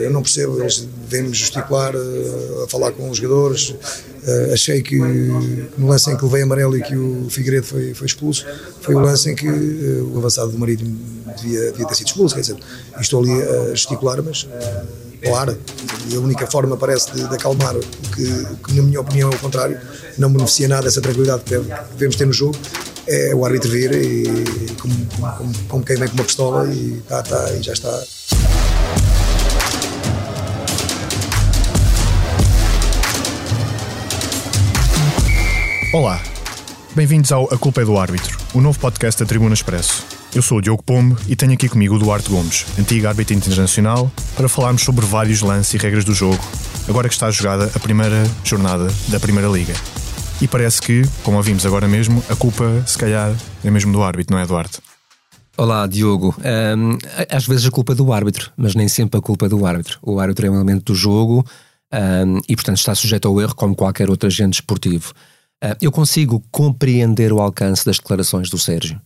Eu não percebo, eles vêm-me gesticular, uh, a falar com os jogadores. Uh, achei que no lance em que levei amarelo e que o Figueiredo foi, foi expulso, foi o lance em que uh, o avançado do Marítimo devia, devia ter sido expulso. Quer dizer, estou ali a gesticular, mas claro, e a única forma parece de, de acalmar o que, que, na minha opinião, é o contrário, não beneficia nada essa tranquilidade que devemos ter no jogo, é o árbitro vir e, como, como, como quem vem com uma pistola e, tá, tá, e já está. Olá, bem-vindos ao A Culpa é do Árbitro, o novo podcast da Tribuna Expresso. Eu sou o Diogo Pombo e tenho aqui comigo o Duarte Gomes, antigo árbitro internacional, para falarmos sobre vários lances e regras do jogo, agora que está jogada a primeira jornada da Primeira Liga. E parece que, como ouvimos agora mesmo, a culpa, se calhar, é mesmo do árbitro, não é, Duarte? Olá, Diogo. Um, às vezes a culpa é do árbitro, mas nem sempre a culpa é do árbitro. O árbitro é um elemento do jogo um, e, portanto, está sujeito ao erro como qualquer outro agente esportivo. Uh, eu consigo compreender o alcance das declarações do Sérgio.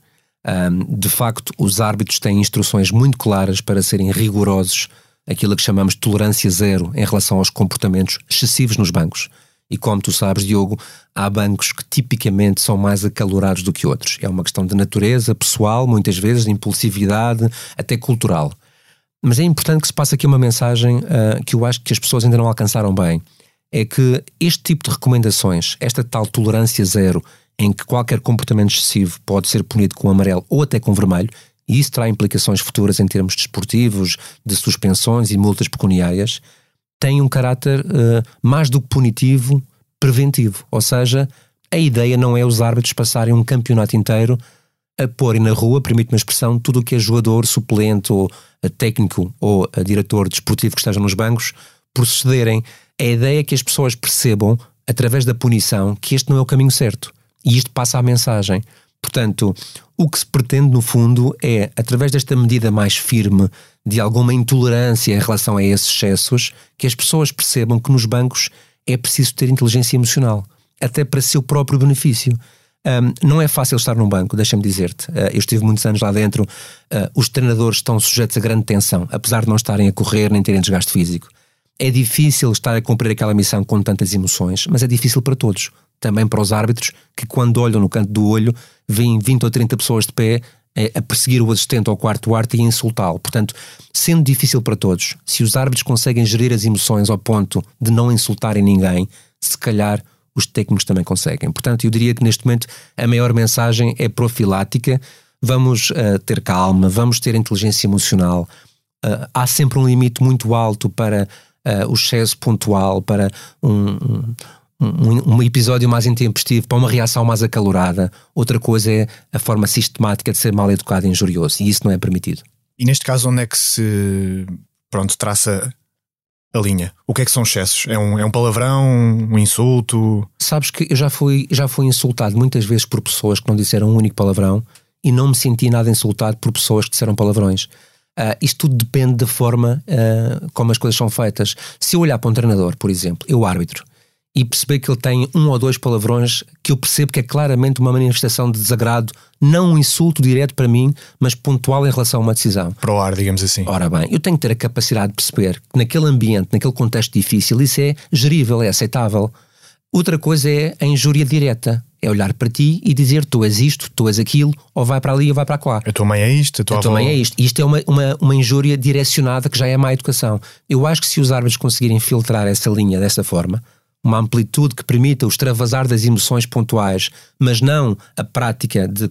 Um, de facto, os árbitros têm instruções muito claras para serem rigorosos, aquilo que chamamos de tolerância zero em relação aos comportamentos excessivos nos bancos. E como tu sabes, Diogo, há bancos que tipicamente são mais acalorados do que outros. É uma questão de natureza pessoal, muitas vezes, de impulsividade, até cultural. Mas é importante que se passe aqui uma mensagem uh, que eu acho que as pessoas ainda não alcançaram bem. É que este tipo de recomendações, esta tal tolerância zero, em que qualquer comportamento excessivo pode ser punido com amarelo ou até com vermelho, e isso terá implicações futuras em termos desportivos, de suspensões e multas pecuniárias, tem um caráter uh, mais do que punitivo, preventivo. Ou seja, a ideia não é os árbitros passarem um campeonato inteiro a porem na rua, permite-me a expressão, tudo o que é jogador, suplente, ou eh, técnico, ou eh, diretor desportivo que esteja nos bancos, procederem. A ideia é que as pessoas percebam, através da punição, que este não é o caminho certo. E isto passa a mensagem. Portanto, o que se pretende, no fundo, é, através desta medida mais firme de alguma intolerância em relação a esses excessos, que as pessoas percebam que nos bancos é preciso ter inteligência emocional, até para seu próprio benefício. Um, não é fácil estar num banco, deixa-me dizer-te. Uh, eu estive muitos anos lá dentro. Uh, os treinadores estão sujeitos a grande tensão, apesar de não estarem a correr nem terem desgaste físico. É difícil estar a cumprir aquela missão com tantas emoções, mas é difícil para todos. Também para os árbitros, que quando olham no canto do olho, veem 20 ou 30 pessoas de pé é a perseguir o assistente ao quarto arte e insultá-lo. Portanto, sendo difícil para todos, se os árbitros conseguem gerir as emoções ao ponto de não insultarem ninguém, se calhar os técnicos também conseguem. Portanto, eu diria que neste momento a maior mensagem é profilática. Vamos uh, ter calma, vamos ter inteligência emocional. Uh, há sempre um limite muito alto para uh, o excesso pontual, para um, um um, um, episódio mais intempestivo para uma reação mais acalorada. Outra coisa é a forma sistemática de ser mal educado e injurioso, e isso não é permitido. E neste caso, onde é que se pronto, traça a linha? O que é que são excessos? É um, é um palavrão, um insulto? Sabes que eu já fui, já fui insultado muitas vezes por pessoas que não disseram um único palavrão e não me senti nada insultado por pessoas que disseram palavrões. Uh, isto tudo depende da forma uh, como as coisas são feitas. Se eu olhar para um treinador, por exemplo, eu árbitro, e perceber que ele tem um ou dois palavrões que eu percebo que é claramente uma manifestação de desagrado, não um insulto direto para mim, mas pontual em relação a uma decisão. Para o ar, digamos assim. Ora bem, eu tenho que ter a capacidade de perceber que naquele ambiente, naquele contexto difícil, isso é gerível, é aceitável. Outra coisa é a injúria direta. É olhar para ti e dizer tu és isto, tu és aquilo, ou vai para ali ou vai para lá. A tua mãe é isto, a tua, a tua mãe é isto. Isto é uma, uma, uma injúria direcionada que já é má educação. Eu acho que se os árbitros conseguirem filtrar essa linha dessa forma, uma amplitude que permita o extravasar das emoções pontuais, mas não a prática de,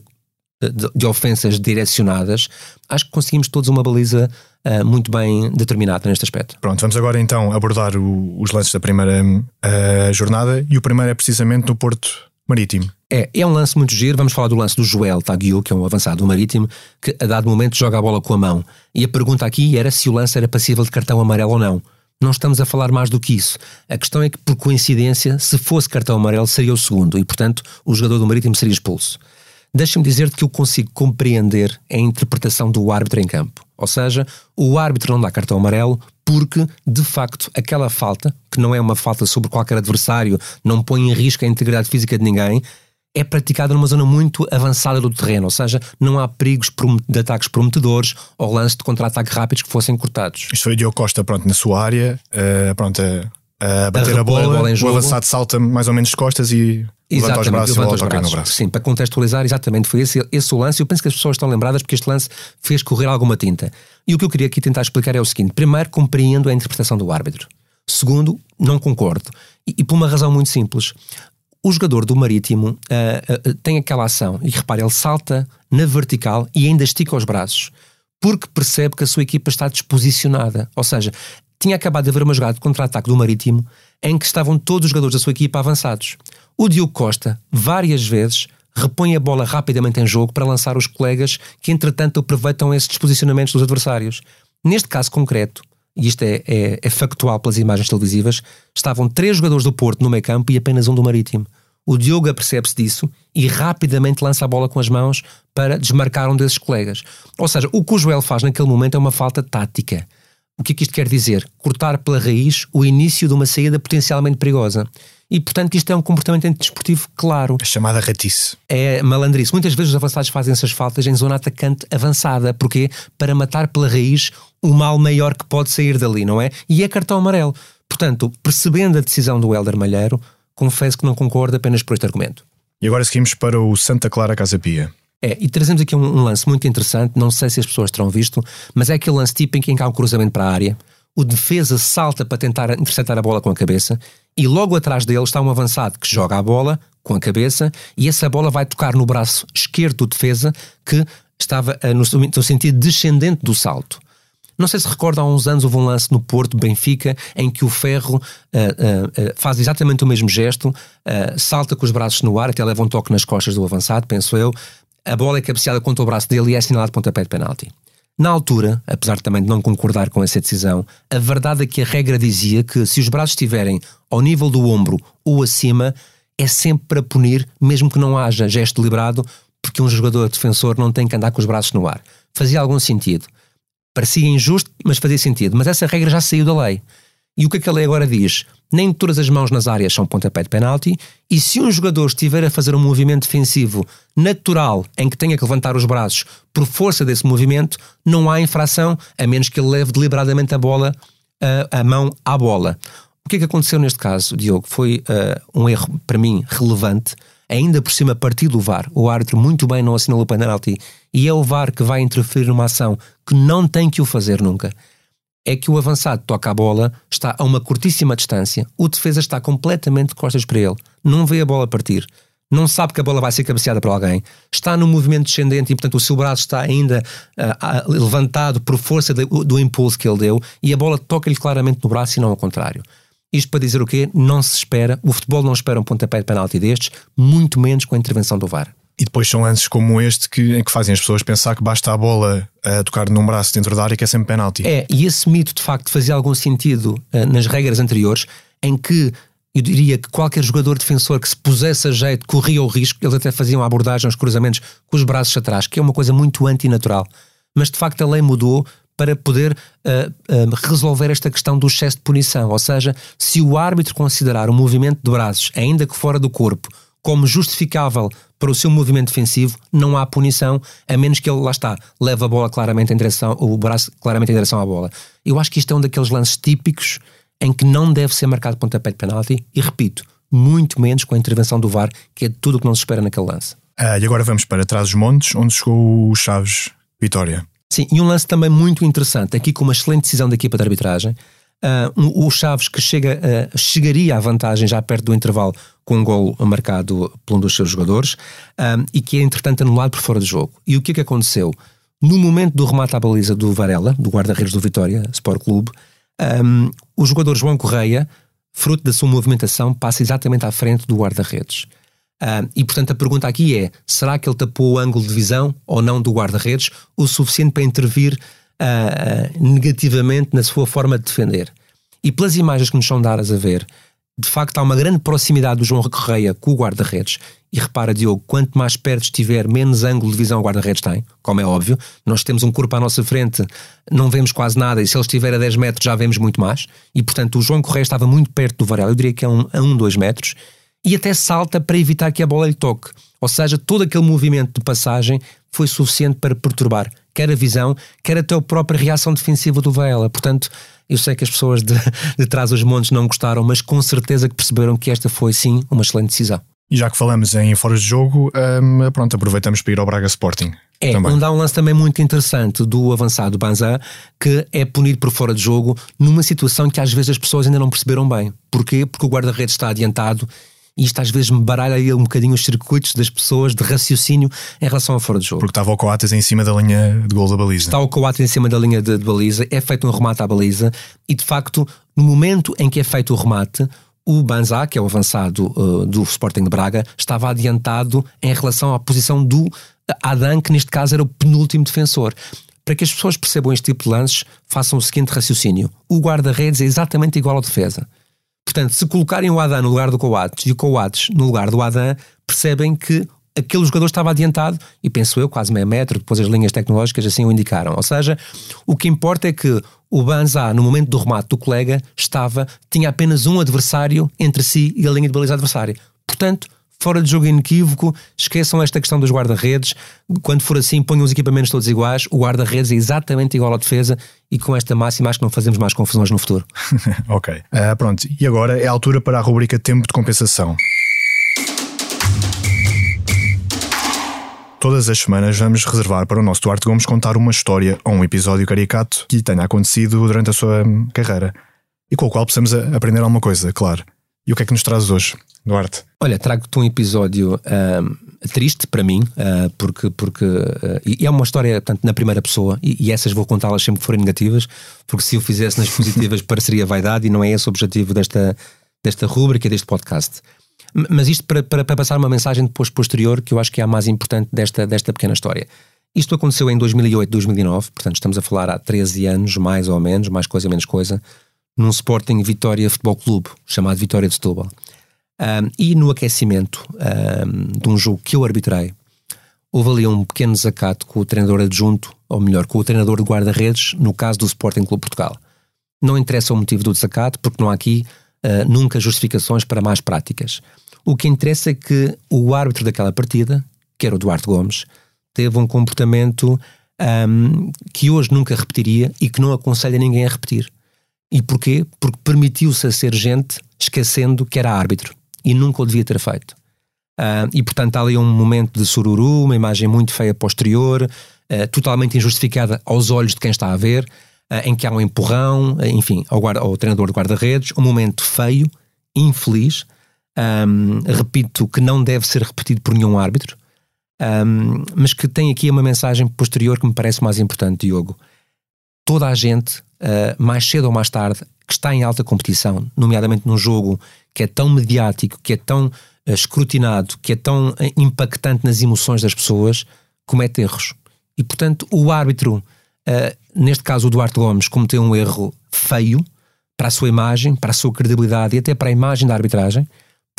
de, de ofensas direcionadas, acho que conseguimos todos uma baliza uh, muito bem determinada neste aspecto. Pronto, vamos agora então abordar o, os lances da primeira uh, jornada e o primeiro é precisamente no Porto Marítimo. É, é um lance muito giro. Vamos falar do lance do Joel Taguiu, que é um avançado do Marítimo, que a dado momento joga a bola com a mão. E a pergunta aqui era se o lance era passível de cartão amarelo ou não não estamos a falar mais do que isso. A questão é que, por coincidência, se fosse cartão amarelo, seria o segundo e, portanto, o jogador do Marítimo seria expulso. Deixa-me dizer-te que eu consigo compreender a interpretação do árbitro em campo. Ou seja, o árbitro não dá cartão amarelo porque, de facto, aquela falta, que não é uma falta sobre qualquer adversário, não põe em risco a integridade física de ninguém, é praticada numa zona muito avançada do terreno, ou seja, não há perigos de ataques prometedores ou lances de contra-ataque rápidos que fossem cortados. Isto foi Diogo Costa, pronto, na sua área, uh, pronto, a, a bater a, a bola, a bola o avançado salta mais ou menos de costas e levanta os braços e, volta toca no braço. Sim, para contextualizar, exatamente, foi esse, esse o lance. Eu penso que as pessoas estão lembradas porque este lance fez correr alguma tinta. E o que eu queria aqui tentar explicar é o seguinte: primeiro, compreendo a interpretação do árbitro. Segundo, não concordo. E, e por uma razão muito simples o jogador do Marítimo uh, uh, tem aquela ação, e repare, ele salta na vertical e ainda estica os braços, porque percebe que a sua equipa está desposicionada. Ou seja, tinha acabado de haver uma jogada de contra-ataque do Marítimo em que estavam todos os jogadores da sua equipa avançados. O Diogo Costa, várias vezes, repõe a bola rapidamente em jogo para lançar os colegas que, entretanto, aproveitam esses desposicionamentos dos adversários. Neste caso concreto, e isto é, é, é, factual pelas imagens televisivas, estavam três jogadores do Porto no meio campo e apenas um do Marítimo. O Diogo apercebe-se disso e rapidamente lança a bola com as mãos para desmarcar um desses colegas. Ou seja, o que o Joel faz naquele momento é uma falta tática. O que é que isto quer dizer? Cortar pela raiz o início de uma saída potencialmente perigosa. E, portanto, isto é um comportamento desportivo claro. A chamada ratice. É malandrice. Muitas vezes os avançados fazem essas faltas em zona atacante avançada. Porquê? Para matar pela raiz o mal maior que pode sair dali, não é? E é cartão amarelo. Portanto, percebendo a decisão do Helder Malheiro, confesso que não concordo apenas por este argumento. E agora seguimos para o Santa Clara Casa Pia. É, e trazemos aqui um, um, lance muito interessante, não sei se as pessoas terão visto, mas é aquele lance tipo em que há um cruzamento para a área, o defesa salta para tentar interceptar a bola com a cabeça e logo atrás dele está um avançado que joga a bola com a cabeça e essa bola vai tocar no braço esquerdo do defesa que estava uh, no, no, sentido descendente do salto. Não sei se recordam, há uns anos houve um lance no Porto, Benfica, em que o Ferro uh, uh, faz exatamente o mesmo gesto, salta com os braços no ar, até leva um toque nas costas do avançado, penso eu. A bola é cabeceada contra o braço dele e é assinalado pontapé de penalti. Na altura, apesar também de não concordar com essa decisão, a verdade é que a regra dizia que se os braços estiverem ao nível do ombro ou acima, é sempre para punir, mesmo que não haja gesto deliberado, porque um jogador defensor não tem que andar com os braços no ar. Fazia algum sentido. Parecia injusto, mas fazia sentido. Mas essa regra já saiu da lei. E o que é que a lei agora diz? Nem todas as mãos nas áreas são pontapé de penalti, e se um jogador estiver a fazer um movimento defensivo natural em que tenha que levantar os braços por força desse movimento, não há infração, a menos que ele leve deliberadamente a bola, a, a mão à bola. O que é que aconteceu neste caso, Diogo? Foi uh, um erro, para mim, relevante, ainda por cima partido do VAR. O árbitro muito bem não assinalou o penalti, e é o VAR que vai interferir numa ação que não tem que o fazer nunca é que o avançado toca a bola, está a uma curtíssima distância, o defesa está completamente de costas para ele, não vê a bola partir, não sabe que a bola vai ser cabeceada por alguém, está no movimento descendente e, portanto, o seu braço está ainda uh, levantado por força de, do impulso que ele deu e a bola toca-lhe claramente no braço e não ao contrário. Isto para dizer o quê? Não se espera, o futebol não espera um pontapé de penalti destes, muito menos com a intervenção do VAR. E depois são lances como este que, em que fazem as pessoas pensar que basta a bola a tocar num braço dentro da área que é sempre penalti. É, e esse mito de facto fazia algum sentido uh, nas regras anteriores, em que eu diria que qualquer jogador defensor que se pusesse a jeito corria o risco, eles até faziam a abordagem aos cruzamentos com os braços atrás, que é uma coisa muito antinatural. Mas de facto a lei mudou para poder uh, uh, resolver esta questão do excesso de punição. Ou seja, se o árbitro considerar o movimento de braços, ainda que fora do corpo, como justificável para o seu movimento defensivo, não há punição, a menos que ele, lá está, leve a bola claramente em direção, o braço claramente em direção à bola. Eu acho que isto é um daqueles lances típicos em que não deve ser marcado pontapé de penalti, e repito, muito menos com a intervenção do VAR, que é tudo o que não se espera naquele lance. Ah, e agora vamos para trás dos montes, onde chegou o Chaves Vitória. Sim, e um lance também muito interessante, aqui com uma excelente decisão da equipa de arbitragem, Uh, o Chaves que chega, uh, chegaria à vantagem já perto do intervalo com um gol marcado por um dos seus jogadores uh, e que é entretanto anulado por fora do jogo. E o que é que aconteceu? No momento do remate à baliza do Varela, do guarda-redes do Vitória Sport Clube, um, o jogador João Correia, fruto da sua movimentação, passa exatamente à frente do guarda-redes. e portanto a pergunta aqui é: será que ele tapou o ângulo de visão ou não do guarda-redes o suficiente para intervir uh, negativamente na sua forma de defender. E pelas imagens que nos são dadas a ver, de facto há uma grande proximidade do João Correia com o guarda-redes. E repara, Diogo, quanto mais perto estiver, menos ângulo de visão o guarda-redes tem, como é óbvio. Nós temos um corpo à nossa frente, não vemos quase nada, e se ele estiver a 10 metros já vemos muito mais. E portanto, o João Correia estava muito perto do Varela, eu diria que é um, a 1, 2 metros. e até salta para evitar que a bola lhe toque. Ou seja, todo aquele movimento de passagem foi suficiente para perturbar quer a visão, quer até a própria reação defensiva do Vela. Portanto, eu sei que as pessoas de, de trás dos montes não gostaram, mas com certeza que perceberam que esta foi sim uma excelente decisão. E já que falamos em fora de jogo, um, pronto, aproveitamos para ir ao Braga Sporting. É, também. onde há um lance também muito interessante do avançado Banzá, que é punido por fora de jogo numa situação que às vezes as pessoas ainda não perceberam bem. Porquê? Porque o guarda-redes está adiantado e isto às vezes me baralha aí um bocadinho os circuitos das pessoas de raciocínio em relação a fora de jogo. Porque estava o Coates em cima da linha de gol da baliza. Está o Coates em cima da linha de, de baliza, é feito um remate à baliza e de facto, no momento em que é feito o remate, o Banzá, que é o avançado uh, do Sporting de Braga, estava adiantado em relação à posição do Adam, que neste caso era o penúltimo defensor. Para que as pessoas percebam este tipo de lances, façam o seguinte raciocínio: o guarda-redes é exatamente igual ao defesa. Portanto, se colocarem o Adam no lugar do Coates e o Coates no lugar do Adam, percebem que aquele jogador estava adiantado e penso eu, quase meio metro, depois as linhas tecnológicas assim o indicaram. Ou seja, o que importa é que o Banzá, no momento do remate do colega, estava, tinha apenas um adversário entre si e a linha de baliza adversária. Portanto, fora de jogo inequívoco, esqueçam esta questão dos guarda-redes. Quando for assim, ponham os equipamentos todos iguais. O guarda-redes é exatamente igual à defesa e com esta máxima acho que não fazemos mais confusões no futuro. ok. Uh, pronto, e agora é a altura para a rubrica Tempo de Compensação. Todas as semanas vamos reservar para o nosso Duarte Gomes contar uma história ou um episódio caricato que tenha acontecido durante a sua carreira e com o qual possamos aprender alguma coisa, claro. E o que é que nos traz hoje, Duarte? Olha, trago-te um episódio triste para mim, uh, porque, porque uh, e é uma história portanto, na primeira pessoa, e, e essas vou contá-las sempre que forem negativas, porque se eu fizesse nas positivas pareceria vaidade e não é esse o objetivo desta, desta rúbrica, deste podcast. Mas isto para, para, para, passar uma mensagem depois posterior que eu acho que é a mais importante desta, desta pequena história. Isto aconteceu em 2008, 2009, portanto estamos a falar há 13 anos, mais ou menos, mais coisa, menos coisa, num Sporting Vitória Futebol Clube, chamado Vitória de Setúbal. Um, e no aquecimento um, de um jogo que eu arbitrei, houve ali um pequeno desacato com o treinador adjunto, ou melhor, com o treinador de guarda-redes, no caso do Sporting Clube Portugal. Não interessa o motivo do desacato, porque não há aqui uh, nunca justificações para más práticas. O que interessa é que o árbitro daquela partida, que era o Duarte Gomes, teve um comportamento um, que hoje nunca repetiria e que não aconselha ninguém a repetir. E porquê? Porque permitiu-se a ser gente esquecendo que era árbitro e nunca o devia ter feito. Uh, e portanto há ali um momento de sururu, uma imagem muito feia posterior, uh, totalmente injustificada aos olhos de quem está a ver, uh, em que há um empurrão, enfim, ao, guarda, ao treinador de guarda-redes, um momento feio, infeliz, um, repito, que não deve ser repetido por nenhum árbitro, um, mas que tem aqui uma mensagem posterior que me parece mais importante, Diogo. Toda a gente, uh, mais cedo ou mais tarde, que está em alta competição, nomeadamente num jogo que é tão mediático, que é tão uh, escrutinado, que é tão uh, impactante nas emoções das pessoas, comete erros. E, portanto, o árbitro, neste caso o Duarte Gomes, cometeu um erro feio para a sua imagem, para a sua credibilidade e até para a imagem da arbitragem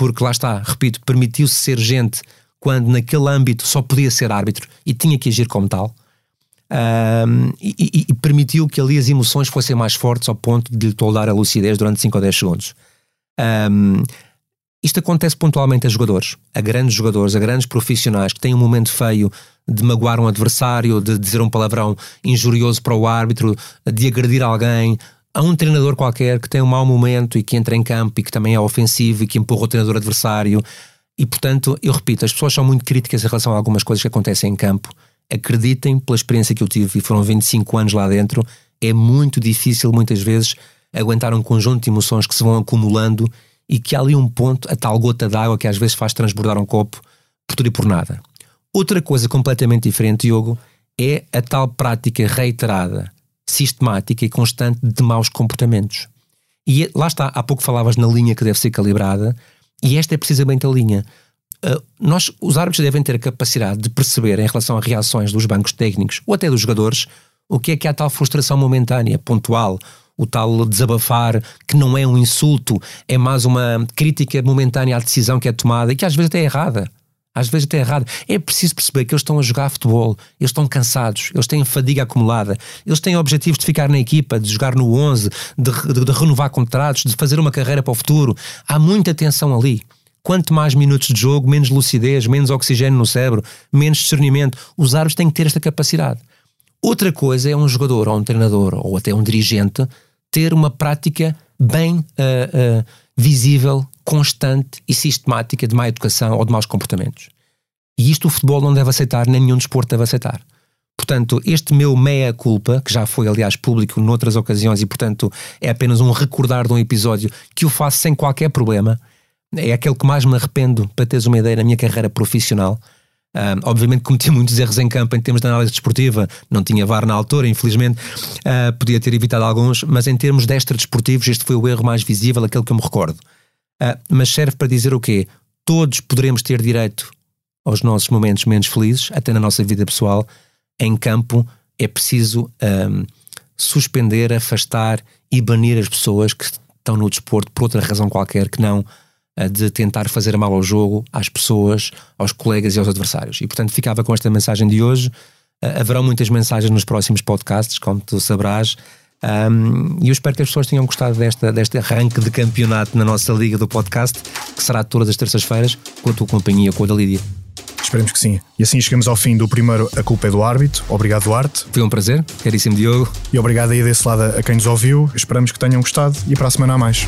porque lá está, repito, permitiu-se ser gente quando naquele âmbito só podia ser árbitro e tinha que agir como tal. Um, e, e, permitiu que ali as emoções fossem mais fortes ao ponto de lhe toldar a lucidez durante 5 ou 10 segundos. Um, isto acontece pontualmente a jogadores, a grandes jogadores, a grandes profissionais que têm um momento feio de magoar um adversário, de dizer um palavrão injurioso para o árbitro, de agredir alguém, Há um treinador qualquer que tem um mau momento e que entra em campo e que também é ofensivo e que empurra o treinador adversário. E portanto, eu repito, as pessoas são muito críticas em relação a algumas coisas que acontecem em campo. Acreditem, pela experiência que eu tive, e foram 25 anos lá dentro, é muito difícil muitas vezes aguentar um conjunto de emoções que se vão acumulando e que há ali um ponto, a tal gota d'água que às vezes faz transbordar um copo por tudo e por nada. Outra coisa completamente diferente, Diogo, é a tal prática reiterada sistemática e constante de maus comportamentos. E lá está, há pouco falavas na linha que deve ser calibrada, e esta é precisamente a linha. Uh, nós, os árbitros devem ter a capacidade de perceber, em relação a reações dos bancos técnicos ou até dos jogadores, o que é que há tal frustração momentânea, pontual, o tal desabafar, que não é um insulto, é mais uma crítica momentânea à decisão que é tomada e que às vezes até é errada às vezes até errado. É preciso perceber que eles estão a jogar futebol, eles estão cansados, eles têm fadiga acumulada, eles têm objetivos de ficar na equipa, de jogar no 11, de, de, de renovar contratos, de fazer uma carreira para o futuro. Há muita tensão ali. Quanto mais minutos de jogo, menos lucidez, menos oxigênio no cérebro, menos discernimento. Os árbitros têm que ter esta capacidade. Outra coisa é um jogador ou um treinador ou até um dirigente ter uma prática bem uh, uh, visível, constante e sistemática de má educação ou de maus comportamentos. E isto o futebol não deve aceitar, nem nenhum desporto deve aceitar. Portanto, este meu meia-culpa, que já foi, aliás, público noutras ocasiões e, portanto, é apenas um recordar de um episódio que eu faço sem qualquer problema, é aquele que mais me arrependo, para teres uma ideia, na minha carreira profissional. Obviamente cometi muitos erros em campo em termos de análise desportiva, não tinha VAR na altura, infelizmente, uh, podia ter evitado alguns, mas em termos de extra desportivos, este foi o erro mais visível, aquele que eu me recordo. Uh, mas serve para dizer o quê? Todos poderemos ter direito aos nossos momentos menos felizes, até na nossa vida pessoal. Em campo é preciso um, suspender, afastar e banir as pessoas que estão no desporto por outra razão qualquer que não de tentar fazer mal ao jogo, às pessoas, aos colegas e aos adversários. E portanto ficava com esta mensagem de hoje. haverão muitas mensagens nos próximos podcasts, como tu sabrás. Um, e eu espero que as pessoas tenham gostado desta, deste arranque de campeonato na nossa liga do podcast, que será todas as terças-feiras, com a tua companhia, com a da Lídia. Esperemos que sim. E assim chegamos ao fim do primeiro A Culpa é do Árbitro. Obrigado, Duarte. Foi um prazer, caríssimo Diogo. E obrigado aí desse lado a quem nos ouviu. Esperamos que tenham gostado e para a semana há mais.